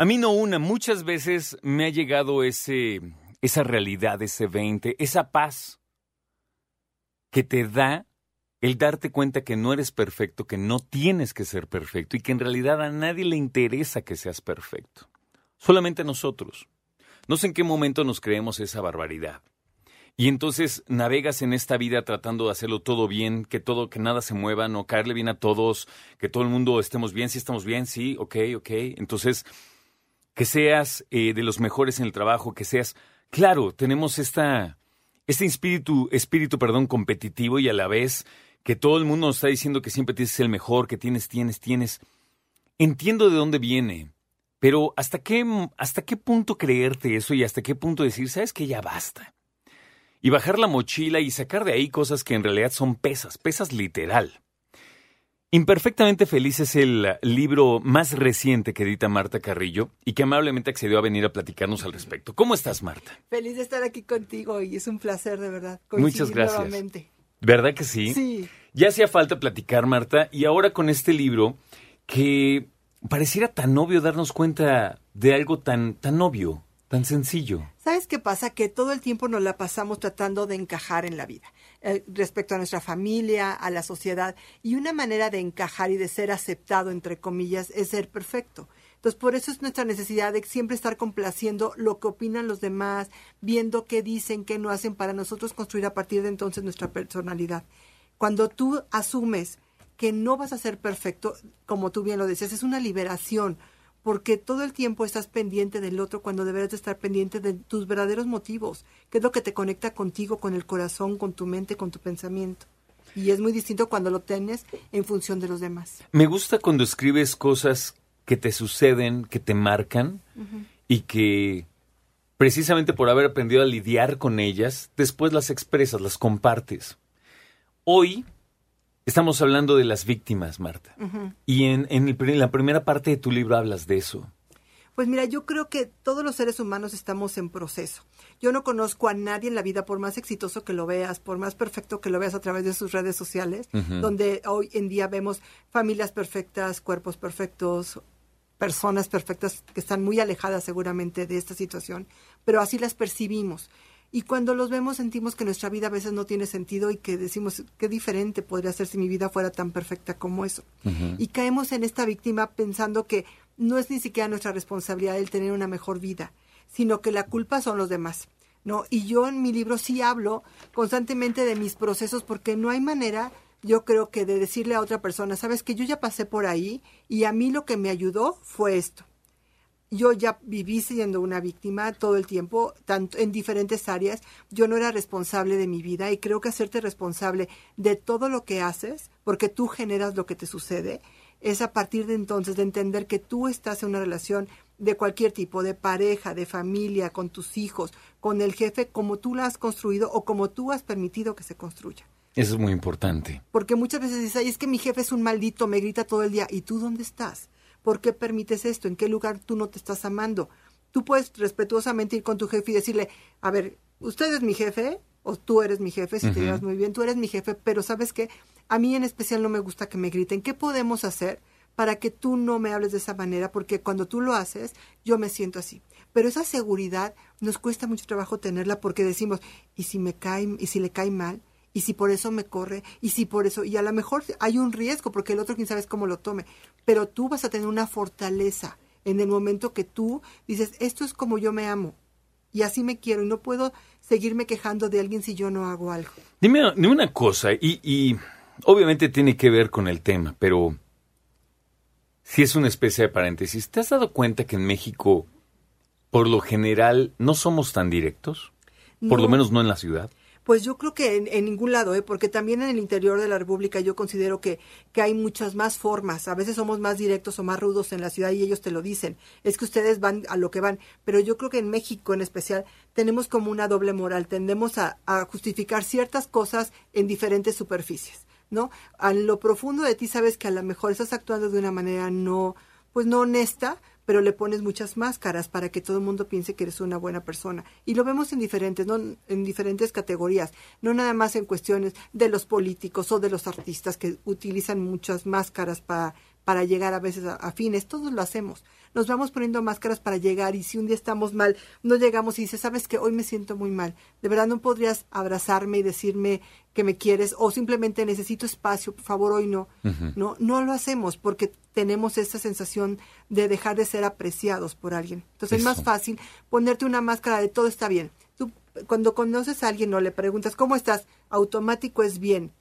A mí no una, muchas veces me ha llegado ese, esa realidad, ese 20, esa paz que te da el darte cuenta que no eres perfecto, que no tienes que ser perfecto y que en realidad a nadie le interesa que seas perfecto. Solamente a nosotros. No sé en qué momento nos creemos esa barbaridad. Y entonces navegas en esta vida tratando de hacerlo todo bien, que todo, que nada se mueva, no caerle bien a todos, que todo el mundo estemos bien, sí estamos bien, sí, ok, ok. Entonces, que seas eh, de los mejores en el trabajo, que seas, claro, tenemos esta, este espíritu, espíritu, perdón, competitivo y a la vez que todo el mundo nos está diciendo que siempre tienes el mejor, que tienes, tienes, tienes. Entiendo de dónde viene, pero ¿hasta qué, hasta qué punto creerte eso y hasta qué punto decir, sabes que ya basta? Y bajar la mochila y sacar de ahí cosas que en realidad son pesas, pesas literal. Imperfectamente Feliz es el libro más reciente que edita Marta Carrillo y que amablemente accedió a venir a platicarnos al respecto. ¿Cómo estás, Marta? Feliz de estar aquí contigo y es un placer, de verdad. Muchas gracias. Nuevamente. ¿Verdad que sí? Sí. Ya hacía falta platicar, Marta, y ahora con este libro que pareciera tan obvio darnos cuenta de algo tan, tan obvio, tan sencillo. ¿Sabes qué pasa? Que todo el tiempo nos la pasamos tratando de encajar en la vida, eh, respecto a nuestra familia, a la sociedad, y una manera de encajar y de ser aceptado, entre comillas, es ser perfecto. Entonces, por eso es nuestra necesidad de siempre estar complaciendo lo que opinan los demás, viendo qué dicen, qué no hacen, para nosotros construir a partir de entonces nuestra personalidad. Cuando tú asumes que no vas a ser perfecto, como tú bien lo decías, es una liberación, porque todo el tiempo estás pendiente del otro cuando deberías de estar pendiente de tus verdaderos motivos, que es lo que te conecta contigo, con el corazón, con tu mente, con tu pensamiento. Y es muy distinto cuando lo tienes en función de los demás. Me gusta cuando escribes cosas que te suceden, que te marcan y que precisamente por haber aprendido a lidiar con ellas, después las expresas, las compartes. Hoy estamos hablando de las víctimas, Marta. Y en, en, el- en la primera parte de tu libro hablas de eso. Pues mira, yo creo que todos los seres humanos estamos en proceso. Yo no conozco a nadie en la vida, por más exitoso que lo veas, por más perfecto que lo veas a través de sus redes sociales, donde hoy en día vemos familias perfectas, cuerpos perfectos, personas perfectas que están muy alejadas seguramente de esta situación, pero así las percibimos. Y cuando los vemos sentimos que nuestra vida a veces no tiene sentido y que decimos qué diferente podría ser si mi vida fuera tan perfecta como eso. Y caemos en esta víctima pensando que no es ni siquiera nuestra responsabilidad el tener una mejor vida, sino que la culpa son los demás. ¿no? Y yo en mi libro sí hablo constantemente de mis procesos porque no hay manera, yo creo que de decirle a otra persona, sabes que yo ya pasé por ahí y a mí lo que me ayudó fue esto yo ya viví siendo una víctima todo el tiempo, tanto en diferentes áreas. Yo no era responsable de mi vida y creo que hacerte responsable de todo lo que haces, porque tú generas lo que te sucede, es a partir de entonces de entender que tú estás en una relación de cualquier tipo, de pareja, de familia, con tus hijos, con el jefe, como tú la has construido o como tú has permitido que se construya. Eso es muy importante. Porque muchas veces dices, ay, es que mi jefe es un maldito, me grita todo el día. ¿Y tú dónde estás? ¿Por qué permites esto? ¿En qué lugar tú no te estás amando? Tú puedes respetuosamente ir con tu jefe y decirle, a ver, usted es mi jefe, o tú eres mi jefe, si te llevas muy bien, tú eres mi jefe, pero sabes que a mí en especial no me gusta que me griten. ¿Qué podemos hacer para que tú no me hables de esa manera? Porque cuando tú lo haces, yo me siento así. Pero esa seguridad nos cuesta mucho trabajo tenerla porque decimos, ¿y si me cae, y si le cae mal? Y si por eso me corre, y si por eso, y a lo mejor hay un riesgo porque el otro quién sabe cómo lo tome, pero tú vas a tener una fortaleza en el momento que tú dices, esto es como yo me amo, y así me quiero, y no puedo seguirme quejando de alguien si yo no hago algo. Dime, dime una cosa, y, y obviamente tiene que ver con el tema, pero si es una especie de paréntesis, ¿te has dado cuenta que en México, por lo general, no somos tan directos? Por lo No. menos no en la ciudad. Pues yo creo que en, ningún lado, ¿eh? porque también en el interior de la República yo considero que, que hay muchas más formas. A veces somos más directos o más rudos en la ciudad y ellos te lo dicen. Es que ustedes van a lo que van. Pero yo creo que en México en especial tenemos como una doble moral. Tendemos a, a justificar ciertas cosas en diferentes superficies, ¿no? A lo profundo de ti sabes que a lo mejor estás actuando de una manera no, pues no honesta, pero le pones muchas máscaras para que todo el mundo piense que eres una buena persona. Y lo vemos en diferentes, ¿no? en diferentes categorías, no nada más en cuestiones de los políticos o de los artistas que utilizan muchas máscaras para, para llegar a veces a, a fines. Todos lo hacemos. Nos vamos poniendo máscaras para llegar y si un día estamos mal, no llegamos y dices, sabes que hoy me siento muy mal. De verdad no podrías abrazarme y decirme que me quieres o simplemente necesito espacio, por favor, hoy no. No, no lo hacemos porque tenemos esa sensación de dejar de ser apreciados por alguien. Entonces es más fácil ponerte una máscara de todo está bien. Tú cuando conoces a alguien o le preguntas cómo estás, automático es bien.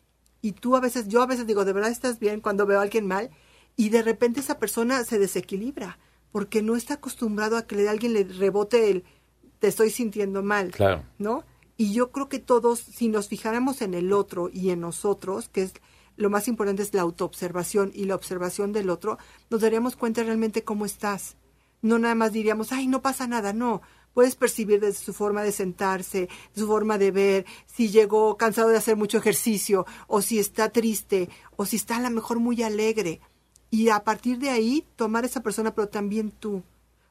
Y tú a veces, yo a veces digo, ¿de verdad estás bien? Cuando veo a alguien mal y de repente esa persona se desequilibra porque no está acostumbrado a que le- alguien le rebote el te estoy sintiendo mal. Claro. ¿no? Y yo creo que todos, si nos fijáramos en el otro y en nosotros, que es lo más importante es la autoobservación y la observación del otro, nos daríamos cuenta realmente cómo estás. No nada más diríamos, ay, no pasa nada, no. Puedes percibir desde su forma de sentarse, su forma de ver, si llegó cansado de hacer mucho ejercicio, o si está triste, o si está a lo mejor muy alegre. Y a partir de ahí, tomar esa persona, pero también tú.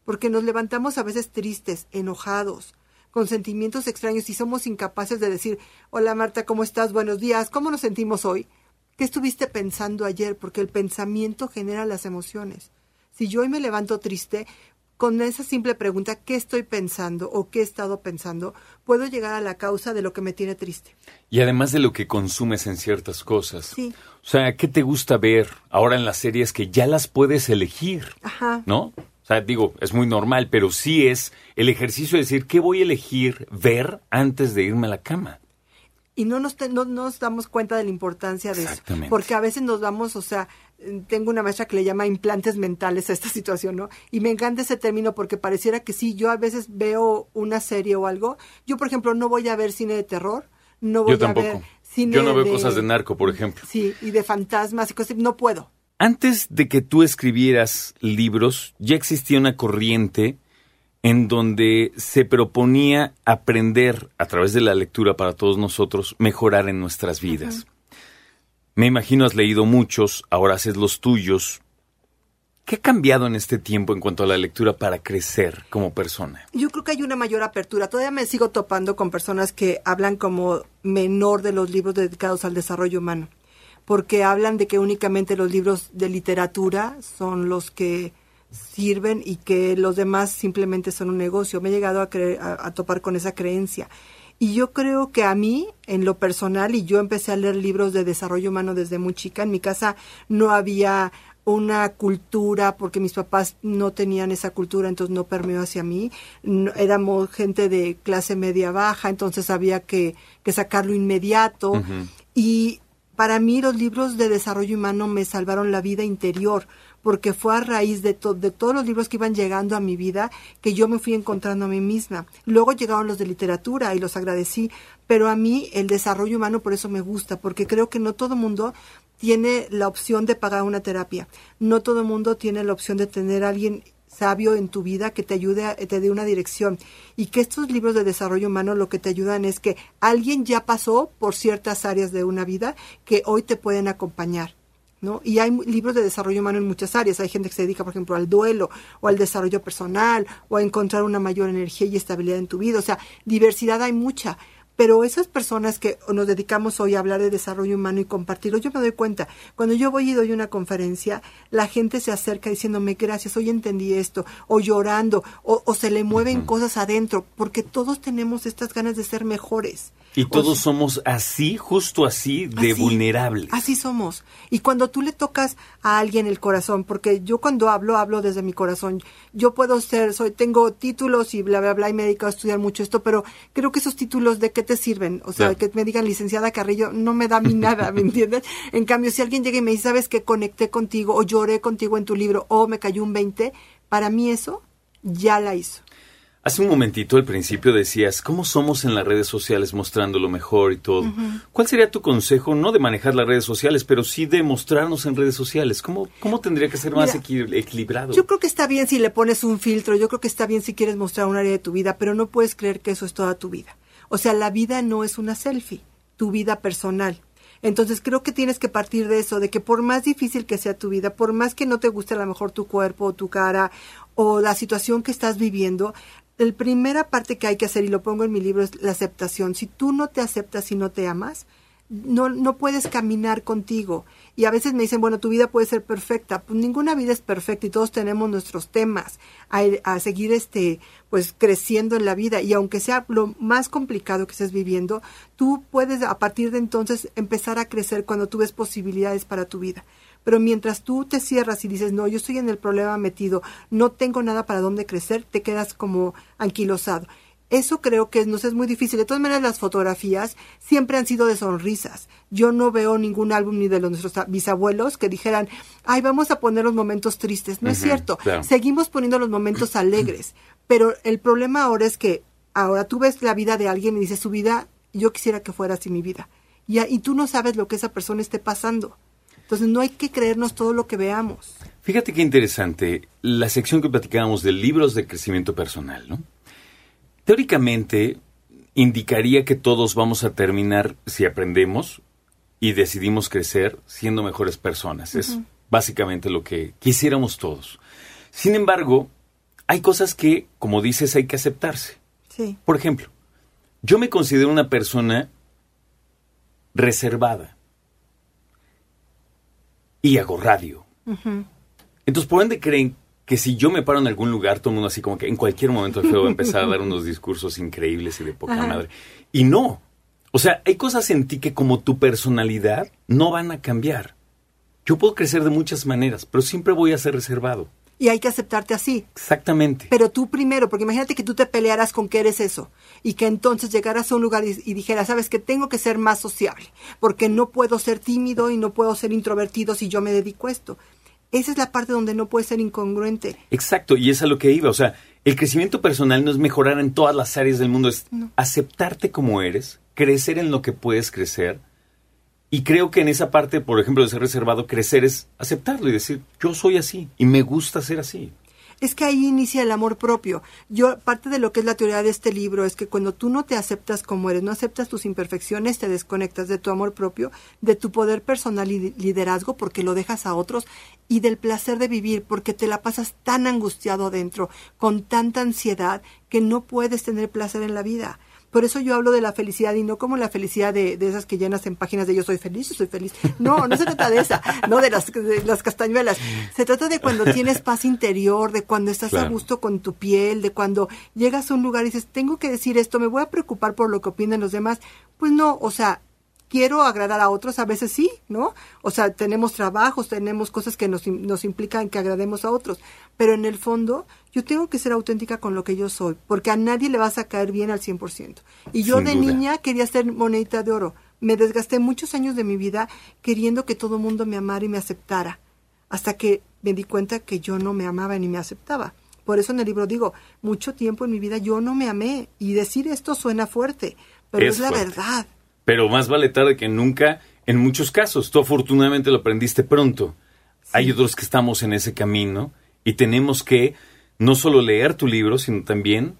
Porque nos levantamos a veces tristes, enojados, con sentimientos extraños y somos incapaces de decir, hola Marta, ¿cómo estás? Buenos días, ¿cómo nos sentimos hoy? ¿Qué estuviste pensando ayer? Porque el pensamiento genera las emociones. Si yo hoy me levanto triste, con esa simple pregunta, ¿qué estoy pensando o qué he estado pensando? Puedo llegar a la causa de lo que me tiene triste. Y además de lo que consumes en ciertas cosas. Sí. O sea, ¿qué te gusta ver ahora en las series que ya las puedes elegir? Ajá. ¿No? O sea, digo, es muy normal, pero sí es el ejercicio de decir, ¿qué voy a elegir ver antes de irme a la cama? Y no nos, te- no nos damos cuenta de la importancia de eso. Porque a veces nos vamos, o sea, tengo una maestra que le llama implantes mentales a esta situación, ¿no? Y me encanta ese término porque pareciera que sí, yo a veces veo una serie o algo. Yo, por ejemplo, no voy a ver cine de terror, no voy Yo a ver tampoco. cine Yo no veo cosas de narco, por ejemplo. Sí, y de fantasmas y cosas, no puedo. Antes de que tú escribieras libros, ya existía una corriente en donde se proponía aprender a través de la lectura para todos nosotros mejorar en nuestras vidas. Me imagino has leído muchos, ahora haces los tuyos. ¿Qué ha cambiado en este tiempo en cuanto a la lectura para crecer como persona? Yo creo que hay una mayor apertura. Todavía me sigo topando con personas que hablan como menor de los libros dedicados al desarrollo humano, porque hablan de que únicamente los libros de literatura son los que sirven y que los demás simplemente son un negocio. Me he llegado a, cre- a, a topar con esa creencia. Y yo creo que a mí, en lo personal, y yo empecé a leer libros de desarrollo humano desde muy chica, en mi casa no había una cultura, porque mis papás no tenían esa cultura, entonces no permeó hacia mí. No- éramos gente de clase media baja, entonces había que, que sacarlo inmediato. Y para mí los libros de desarrollo humano me salvaron la vida interior, porque fue a raíz de, de todos los libros que iban llegando a mi vida que yo me fui encontrando a mí misma. Luego llegaron los de literatura y los agradecí, pero a mí el desarrollo humano por eso me gusta, porque creo que no todo mundo tiene la opción de pagar una terapia, no todo mundo tiene la opción de tener a alguien sabio en tu vida que te ayude, a, te dé una dirección. Y que estos libros de desarrollo humano lo que te ayudan es que alguien ya pasó por ciertas áreas de una vida que hoy te pueden acompañar. ¿No? Y hay libros de desarrollo humano en muchas áreas. Hay gente que se dedica, por ejemplo, al duelo o al desarrollo personal o a encontrar una mayor energía y estabilidad en tu vida. O sea, diversidad hay mucha. Pero esas personas que nos dedicamos hoy a hablar de desarrollo humano y compartirlo, yo me doy cuenta, cuando yo voy y doy una conferencia, la gente se acerca diciéndome gracias, hoy entendí esto, o llorando, o, o se le mueven cosas adentro, porque todos tenemos estas ganas de ser mejores. Y O todos sea, somos así, justo así, de Así, vulnerables. Así somos. Y cuando tú le tocas a alguien el corazón, porque yo cuando hablo, hablo desde mi corazón. Yo puedo ser, soy, tengo títulos y bla, bla, bla, y me he dedicado a estudiar mucho esto, pero creo que esos títulos, ¿de qué te sirven? O sea, Claro. que me digan licenciada Carrillo, no me da a mí nada, ¿me entiendes? En cambio, si alguien llega y me dice, ¿sabes que conecté contigo, o lloré contigo en tu libro, o me cayó un 20, para mí eso ya la hizo. Hace un momentito al principio decías, ¿cómo somos en las redes sociales mostrando lo mejor y todo? ¿Cuál sería tu consejo, no de manejar las redes sociales, pero sí de mostrarnos en redes sociales? ¿Cómo, cómo tendría que ser más Mira, equilibrado? Yo creo que está bien si le pones un filtro, yo creo que está bien si quieres mostrar un área de tu vida, pero no puedes creer que eso es toda tu vida. O sea, la vida no es una selfie, tu vida personal. Entonces creo que tienes que partir de eso, de que por más difícil que sea tu vida, por más que no te guste a lo mejor tu cuerpo o tu cara o la situación que estás viviendo, la primera parte que hay que hacer, y lo pongo en mi libro, es la aceptación. Si tú no te aceptas y no te amas, no, no puedes caminar contigo. Y a veces me dicen, bueno, tu vida puede ser perfecta. Pues ninguna vida es perfecta y todos tenemos nuestros temas a, seguir este, pues creciendo en la vida. Y aunque sea lo más complicado que estés viviendo, tú puedes a partir de entonces empezar a crecer cuando tú ves posibilidades para tu vida. Pero mientras tú te cierras y dices, no, yo estoy en el problema metido, no tengo nada para dónde crecer, te quedas como anquilosado. Eso creo que nos es muy difícil. De todas maneras, las fotografías siempre han sido de sonrisas. Yo no veo ningún álbum ni de los nuestros bisabuelos que dijeran, ay, vamos a poner los momentos tristes. No es cierto. claro. Seguimos poniendo los momentos alegres. Pero el problema ahora es que ahora tú ves la vida de alguien y dices, su vida, yo quisiera que fuera así mi vida. Y, y tú no sabes lo que esa persona esté pasando. Entonces no hay que creernos todo lo que veamos. Fíjate qué interesante la sección que platicábamos de libros de crecimiento personal, ¿no? Teóricamente indicaría que todos vamos a terminar, si aprendemos y decidimos crecer, siendo mejores personas. Es básicamente lo que quisiéramos todos. Sin embargo, hay cosas que, como dices, hay que aceptarse. Sí. Por ejemplo, yo me considero una persona reservada y hago radio. Entonces, por ende creen que si yo me paro en algún lugar, todo el mundo así como que en cualquier momento el feo va a empezar a dar unos discursos increíbles y de poca Ajá. madre. Y no. O sea, hay cosas en ti que como tu personalidad no van a cambiar. Yo puedo crecer de muchas maneras, pero siempre voy a ser reservado. Y hay que aceptarte así. Exactamente. Pero tú primero, porque imagínate que tú te pelearas con que eres eso y que entonces llegaras a un lugar y, y dijeras, sabes que tengo que ser más sociable, porque no puedo ser tímido y no puedo ser introvertido si yo me dedico a esto. Esa es la parte donde no puedes ser incongruente. Exacto, y es a lo que iba. O sea, el crecimiento personal no es mejorar en todas las áreas del mundo, es aceptarte como eres, crecer en lo que puedes crecer. Y creo que en esa parte, por ejemplo, de ser reservado, crecer es aceptarlo y decir, yo soy así y me gusta ser así. Es que ahí inicia el amor propio. Yo, parte de lo que es la teoría de este libro es que cuando tú no te aceptas como eres, no aceptas tus imperfecciones, te desconectas de tu amor propio, de tu poder personal y liderazgo porque lo dejas a otros y del placer de vivir porque te la pasas tan angustiado adentro, con tanta ansiedad que no puedes tener placer en la vida. Por eso yo hablo de la felicidad y no como la felicidad de, de esas que llenas en páginas de yo soy feliz, yo soy feliz. No, no se trata de esa, no de las, de las castañuelas. Se trata de cuando tienes paz interior, de cuando estás a gusto con tu piel, de cuando llegas a un lugar y dices, tengo que decir esto, me voy a preocupar por lo que opinan los demás. Pues no, o sea, quiero agradar a otros, a veces sí, ¿no? O sea, tenemos trabajos, tenemos cosas que nos, nos implican que agrademos a otros, pero en el fondo yo tengo que ser auténtica con lo que yo soy, porque a nadie le vas a caer bien al 100%. Y yo Sin de duda. niña quería ser monedita de oro. Me desgasté muchos años de mi vida queriendo que todo el mundo me amara y me aceptara, hasta que me di cuenta que yo no me amaba ni me aceptaba. Por eso en el libro digo, mucho tiempo en mi vida yo no me amé. Y decir esto suena fuerte, pero es, Es la fuerte. verdad. Pero más vale tarde que nunca, en muchos casos. Tú afortunadamente lo aprendiste pronto. Hay otros que estamos en ese camino y tenemos que no solo leer tu libro, sino también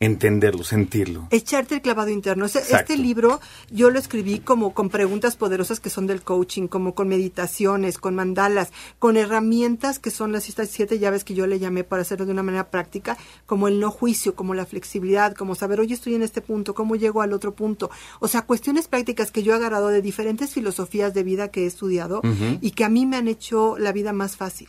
entenderlo, sentirlo. Echarte el clavado interno. Exacto. este libro yo lo escribí como con preguntas poderosas que son del coaching, como con meditaciones, con mandalas, con herramientas que son las siete llaves que yo le llamé para hacerlo de una manera práctica, como el no juicio, como la flexibilidad, como saber, oye, estoy en este punto, ¿cómo llego al otro punto? O sea, cuestiones prácticas que yo he agarrado de diferentes filosofías de vida que he estudiado y que a mí me han hecho la vida más fácil.